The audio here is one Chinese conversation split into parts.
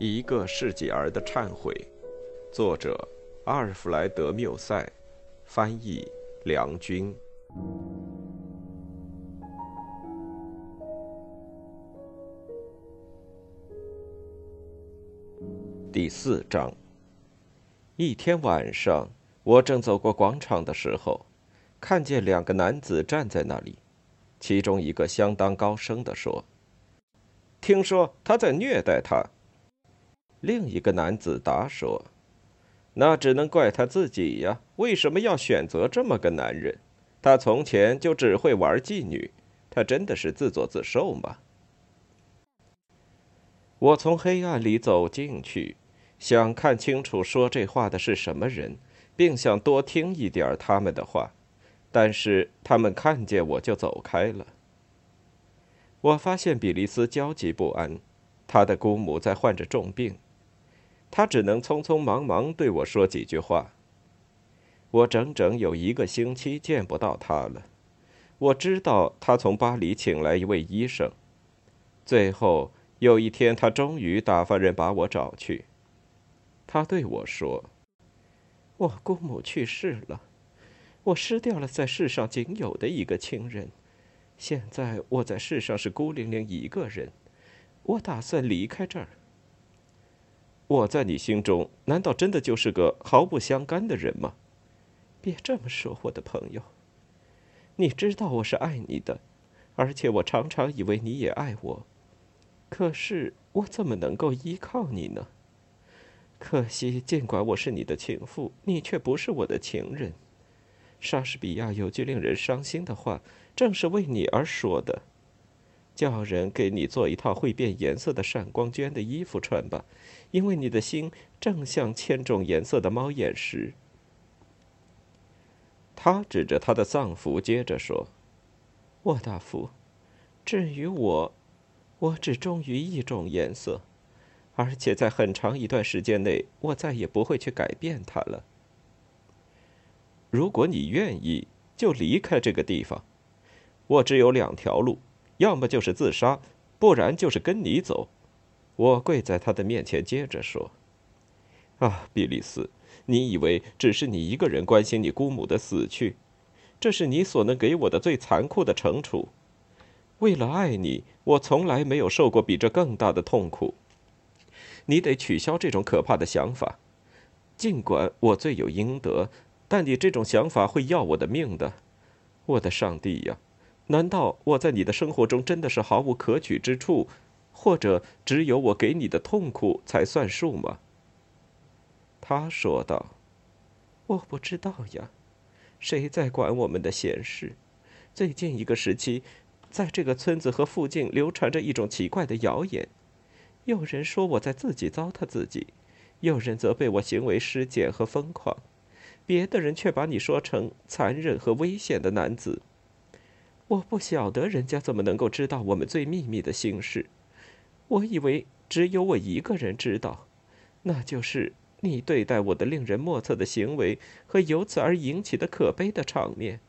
一个世纪儿的忏悔，作者阿尔弗莱德·缪塞，翻译梁军。第四章。一天晚上，我正走过广场的时候，看见两个男子站在那里，其中一个相当高声地说：“听说他在虐待他。”另一个男子答说：“那只能怪他自己呀！为什么要选择这么个男人？他从前就只会玩妓女，他真的是自作自受吗？”我从黑暗里走进去，想看清楚说这话的是什么人，并想多听一点他们的话，但是他们看见我就走开了。我发现比利斯焦急不安，他的姑母在患着重病。他只能匆匆忙忙对我说几句话。我整整有一个星期见不到他了。我知道他从巴黎请来一位医生。最后有一天，他终于打发人把我找去。他对我说：“我姑母去世了，我失掉了在世上仅有的一个亲人。现在我在世上是孤零零一个人。我打算离开这儿。”我在你心中难道真的就是个毫不相干的人吗？别这么说，我的朋友。你知道我是爱你的，而且我常常以为你也爱我。可是我怎么能够依靠你呢？可惜，尽管我是你的情妇，你却不是我的情人。莎士比亚有句令人伤心的话，正是为你而说的。叫人给你做一套会变颜色的闪光绢的衣服穿吧，因为你的心正像千种颜色的猫眼石。他指着他的丧服，接着说：“沃大夫，至于我，我只忠于一种颜色，而且在很长一段时间内，我再也不会去改变它了。如果你愿意，就离开这个地方。我只有两条路。”要么就是自杀，不然就是跟你走。我跪在他的面前，接着说：“啊，比利斯，你以为只是你一个人关心你姑母的死去？这是你所能给我的最残酷的惩处。为了爱你，我从来没有受过比这更大的痛苦。你得取消这种可怕的想法。尽管我罪有应得，但你这种想法会要我的命的。我的上帝呀！”难道我在你的生活中真的是毫无可取之处，或者只有我给你的痛苦才算数吗？他说道：“我不知道呀，谁在管我们的闲事？最近一个时期，在这个村子和附近流传着一种奇怪的谣言，有人说我在自己糟蹋自己，有人责备我行为失检和疯狂，别的人却把你说成残忍和危险的男子。”我不晓得人家怎么能够知道我们最秘密的心事，我以为只有我一个人知道，那就是你对待我的令人莫测的行为和由此而引起的可悲的场面。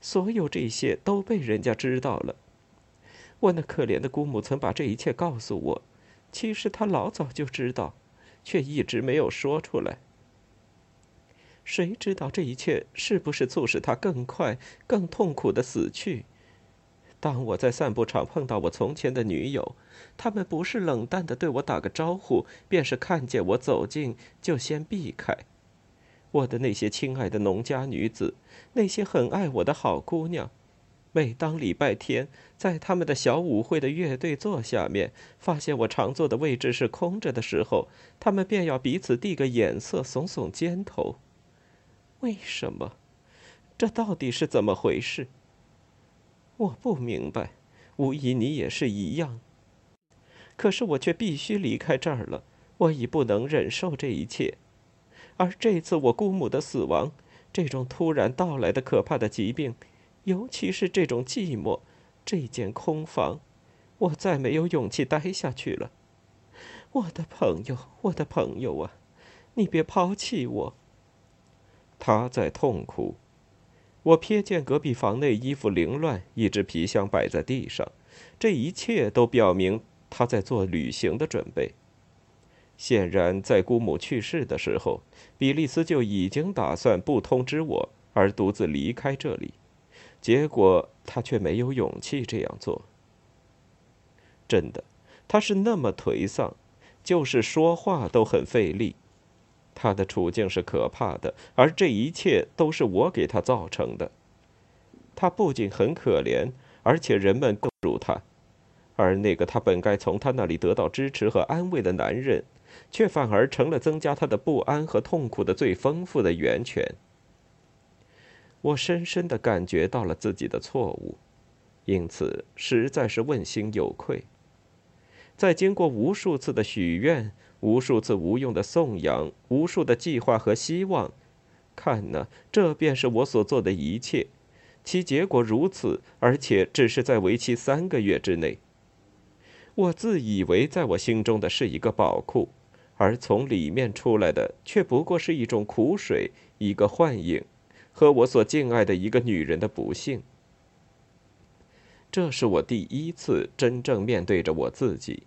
所有这些都被人家知道了。我那可怜的姑母曾把这一切告诉我，其实她老早就知道，却一直没有说出来。谁知道这一切是不是促使他更快、更痛苦的死去？当我在散步场碰到我从前的女友，他们不是冷淡的对我打个招呼，便是看见我走近就先避开。我的那些亲爱的农家女子，那些很爱我的好姑娘，每当礼拜天在他们的小舞会的乐队座下面，发现我常坐的位置是空着的时候，他们便要彼此递个眼色，耸耸肩头。为什么？这到底是怎么回事？我不明白，无疑你也是一样。可是我却必须离开这儿了，我已不能忍受这一切。而这次我姑母的死亡，这种突然到来的可怕的疾病，尤其是这种寂寞，这间空房，我再没有勇气待下去了。我的朋友，我的朋友啊，你别抛弃我。他在痛苦。我瞥见隔壁房内衣服凌乱，一只皮箱摆在地上，这一切都表明他在做旅行的准备。显然，在姑母去世的时候，比利斯就已经打算不通知我而独自离开这里，结果他却没有勇气这样做。真的，他是那么颓丧，就是说话都很费力。他的处境是可怕的，而这一切都是我给他造成的。他不仅很可怜，而且人们更如他，而那个他本该从他那里得到支持和安慰的男人，却反而成了增加他的不安和痛苦的最丰富的源泉。我深深的感觉到了自己的错误，因此实在是问心有愧。在经过无数次的许愿、无数次无用的颂扬、无数的计划和希望，看呢，这便是我所做的一切。其结果如此，而且只是在为期三个月之内。我自以为在我心中的是一个宝库，而从里面出来的却不过是一种苦水，一个幻影，和我所敬爱的一个女人的不幸。这是我第一次真正面对着我自己。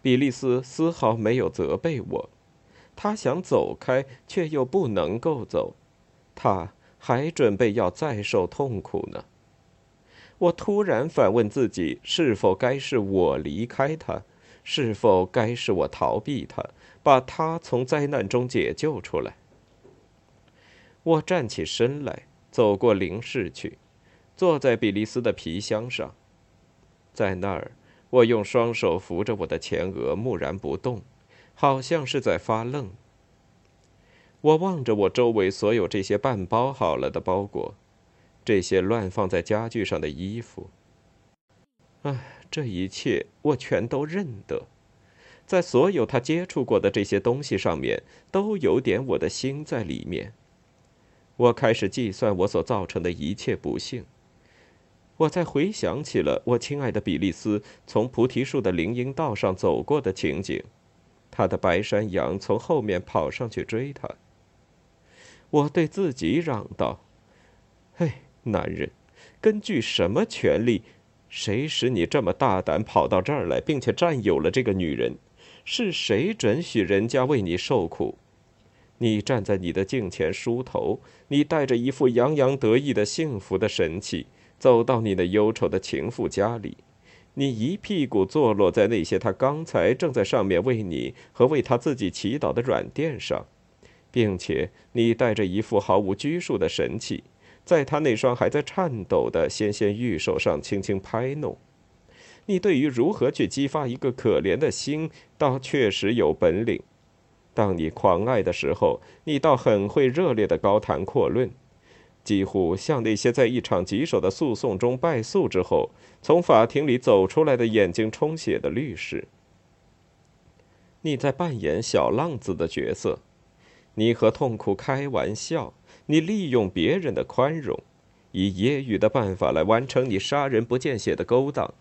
比利斯丝毫没有责备我，他想走开，却又不能够走，他还准备要再受痛苦呢。我突然反问自己：是否该是我离开他？是否该是我逃避他，把他从灾难中解救出来？我站起身来，走过灵室去，坐在比利斯的皮箱上。在那儿，我用双手扶着我的前额，木然不动，好像是在发愣。我望着我周围所有这些半包好了的包裹，这些乱放在家具上的衣服。唉，这一切我全都认得，在所有他接触过的这些东西上面，都有点我的心在里面。我开始计算我所造成的一切不幸。我再回想起了我亲爱的比利斯从菩提树的林荫道上走过的情景，他的白山羊从后面跑上去追他。我对自己嚷道：“嘿，男人，根据什么权利？谁使你这么大胆跑到这儿来，并且占有了这个女人？是谁准许人家为你受苦？你站在你的镜前梳头，你带着一副洋洋得意的幸福的神气。”走到你那忧愁的情妇家里，你一屁股坐落在那些他刚才正在上面为你和为他自己祈祷的软垫上，并且你带着一副毫无拘束的神气，在他那双还在颤抖的纤纤玉手上轻轻拍弄。你对于如何去激发一个可怜的心，倒确实有本领。当你狂爱的时候，你倒很会热烈的高谈阔论。几乎像那些在一场棘手的诉讼中败诉之后，从法庭里走出来的眼睛充血的律师。你在扮演小浪子的角色，你和痛苦开玩笑，你利用别人的宽容，以揶揄的办法来完成你杀人不见血的勾当。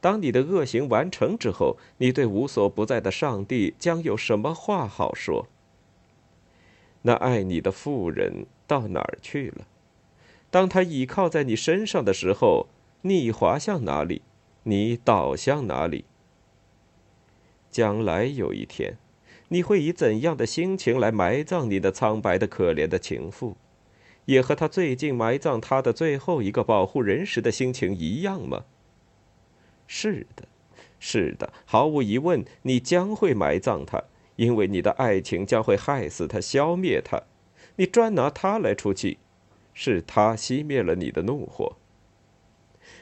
当你的恶行完成之后，你对无所不在的上帝将有什么话好说？那爱你的妇人到哪儿去了？当他倚靠在你身上的时候，你滑向哪里，你倒向哪里？将来有一天，你会以怎样的心情来埋葬你的苍白的可怜的情妇？也和他最近埋葬他的最后一个保护人时的心情一样吗？是的，是的，毫无疑问，你将会埋葬他。因为你的爱情将会害死他，消灭他，你专拿他来出气，是他熄灭了你的怒火。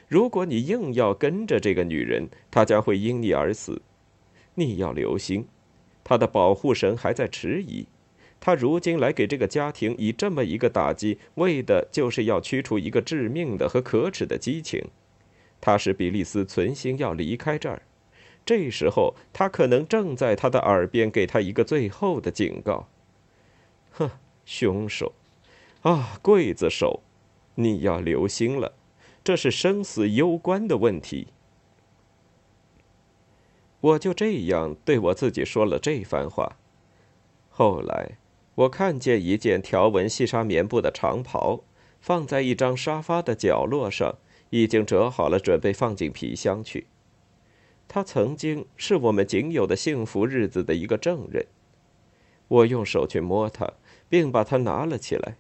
如果你硬要跟着这个女人，她将会因你而死。你要留心，她的保护神还在迟疑。他如今来给这个家庭以这么一个打击，为的就是要驱除一个致命的和可耻的激情。他使比利斯存心要离开这儿。这时候，他可能正在他的耳边给他一个最后的警告。哼，凶手，啊，刽子手，你要留心了，这是生死攸关的问题。我就这样对我自己说了这番话。后来，我看见一件条纹细纱棉布的长袍，放在一张沙发的角落上，已经折好了，准备放进皮箱去。他曾经是我们仅有的幸福日子的一个证人。我用手去摸他，并把它拿了起来。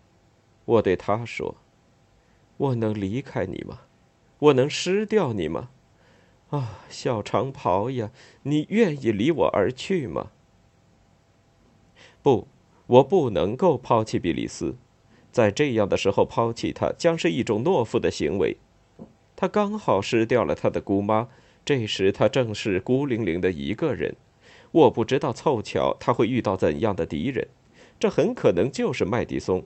我对他说：“我能离开你吗？我能失掉你吗？啊，小长袍呀，你愿意离我而去吗？”不，我不能够抛弃比利斯。在这样的时候抛弃他，将是一种懦夫的行为。他刚好失掉了他的姑妈，这时他正是孤零零的一个人。我不知道凑巧他会遇到怎样的敌人，这很可能就是麦迪松。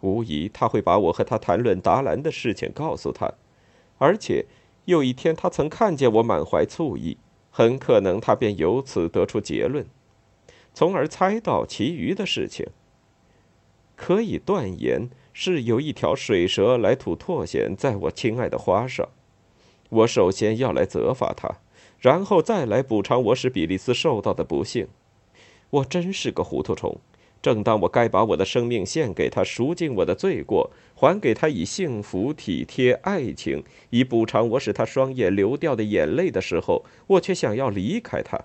无疑他会把我和他谈论达兰的事情告诉他，而且有一天他曾看见我满怀醋意，很可能他便由此得出结论，从而猜到其余的事情。可以断言是有一条水蛇来吐唾涎在我亲爱的花上。我首先要来责罚他。然后再来补偿我使比利斯受到的不幸，我真是个糊涂虫。正当我该把我的生命献给他，赎尽我的罪过，还给他以幸福、体贴、爱情，以补偿我使他双眼流掉的眼泪的时候，我却想要离开他。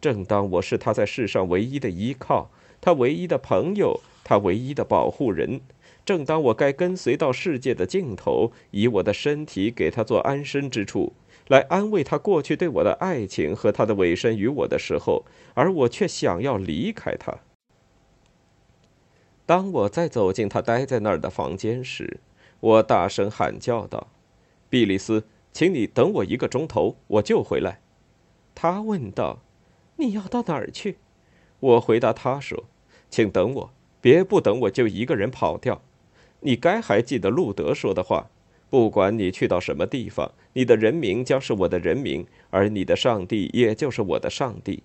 正当我是他在世上唯一的依靠，他唯一的朋友，他唯一的保护人。正当我该跟随到世界的尽头，以我的身体给他做安身之处。来安慰他过去对我的爱情和他的委身于我的时候，而我却想要离开他。当我再走进他待在那儿的房间时，我大声喊叫道：“比利斯，请你等我一个钟头，我就回来。”他问道：“你要到哪儿去？”我回答他说：“请等我，别不等我就一个人跑掉。你该还记得路德说的话。”不管你去到什么地方，你的人民将是我的人民，而你的上帝也就是我的上帝。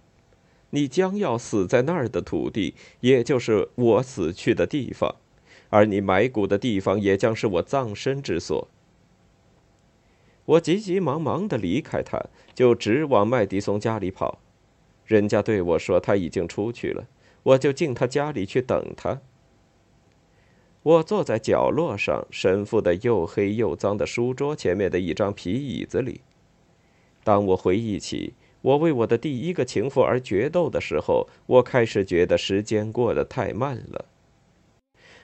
你将要死在那儿的土地，也就是我死去的地方，而你埋骨的地方也将是我葬身之所。我急急忙忙地离开他，就直往麦迪松家里跑。人家对我说他已经出去了，我就进他家里去等他。我坐在角落上，神父的又黑又脏的书桌前面的一张皮椅子里。当我回忆起我为我的第一个情妇而决斗的时候，我开始觉得时间过得太慢了。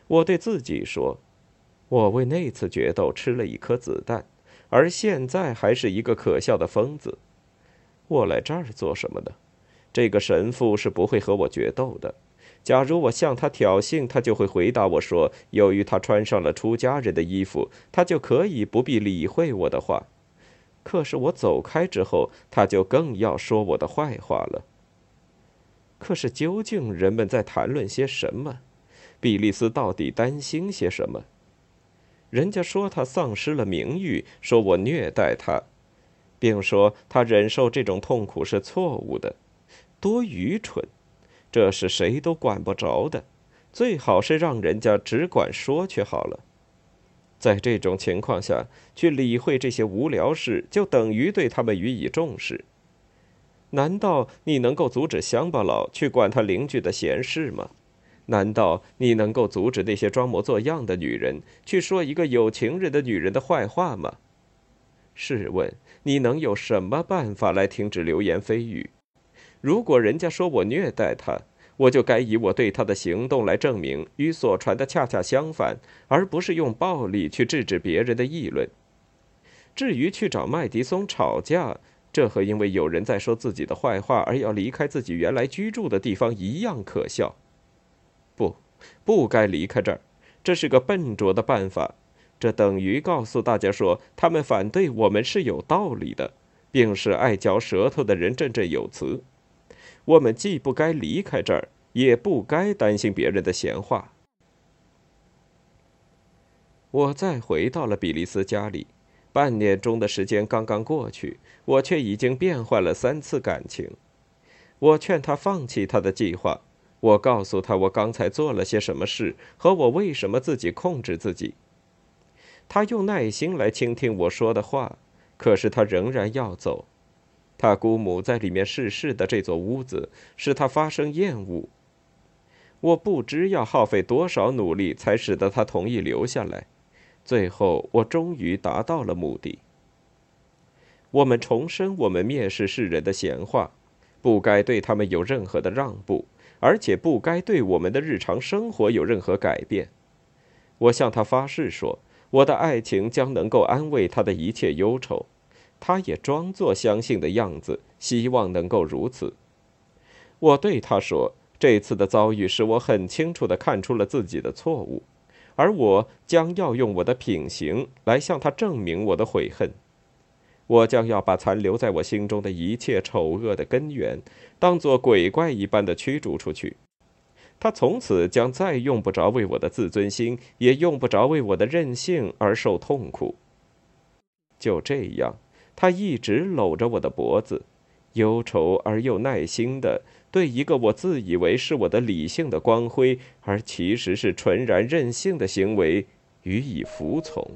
我对自己说：“我为那次决斗吃了一颗子弹，而现在还是一个可笑的疯子。我来这儿做什么呢？这个神父是不会和我决斗的。”假如我向他挑衅，他就会回答我说：“由于他穿上了出家人的衣服，他就可以不必理会我的话。”可是我走开之后，他就更要说我的坏话了。可是究竟人们在谈论些什么？比利斯到底担心些什么？人家说他丧失了名誉，说我虐待他，并说他忍受这种痛苦是错误的，多愚蠢！这是谁都管不着的，最好是让人家只管说去好了。在这种情况下去理会这些无聊事，就等于对他们予以重视。难道你能够阻止乡巴佬去管他邻居的闲事吗？难道你能够阻止那些装模作样的女人去说一个有情人的女人的坏话吗？试问你能有什么办法来停止流言蜚语？如果人家说我虐待他，我就该以我对他的行动来证明与所传的恰恰相反，而不是用暴力去制止别人的议论。至于去找麦迪松吵架，这和因为有人在说自己的坏话而要离开自己原来居住的地方一样可笑。不，不该离开这儿，这是个笨拙的办法。这等于告诉大家说，他们反对我们是有道理的，并使爱嚼舌头的人振振有词。我们既不该离开这儿，也不该担心别人的闲话。我再回到了比利斯家里，半年中的时间刚刚过去，我却已经变换了三次感情。我劝他放弃他的计划，我告诉他我刚才做了些什么事，和我为什么自己控制自己。他用耐心来倾听我说的话，可是他仍然要走。他姑母在里面逝世的这座屋子使他发生厌恶。我不知要耗费多少努力才使得他同意留下来，最后我终于达到了目的。我们重申我们蔑视世人的闲话，不该对他们有任何的让步，而且不该对我们的日常生活有任何改变。我向他发誓说，我的爱情将能够安慰他的一切忧愁。他也装作相信的样子，希望能够如此。我对他说：“这次的遭遇使我很清楚地看出了自己的错误，而我将要用我的品行来向他证明我的悔恨。我将要把残留在我心中的一切丑恶的根源，当作鬼怪一般的驱逐出去。他从此将再用不着为我的自尊心，也用不着为我的任性而受痛苦。就这样。”他一直搂着我的脖子，忧愁而又耐心的对一个我自以为是我的理性的光辉，而其实是纯然任性的行为予以服从。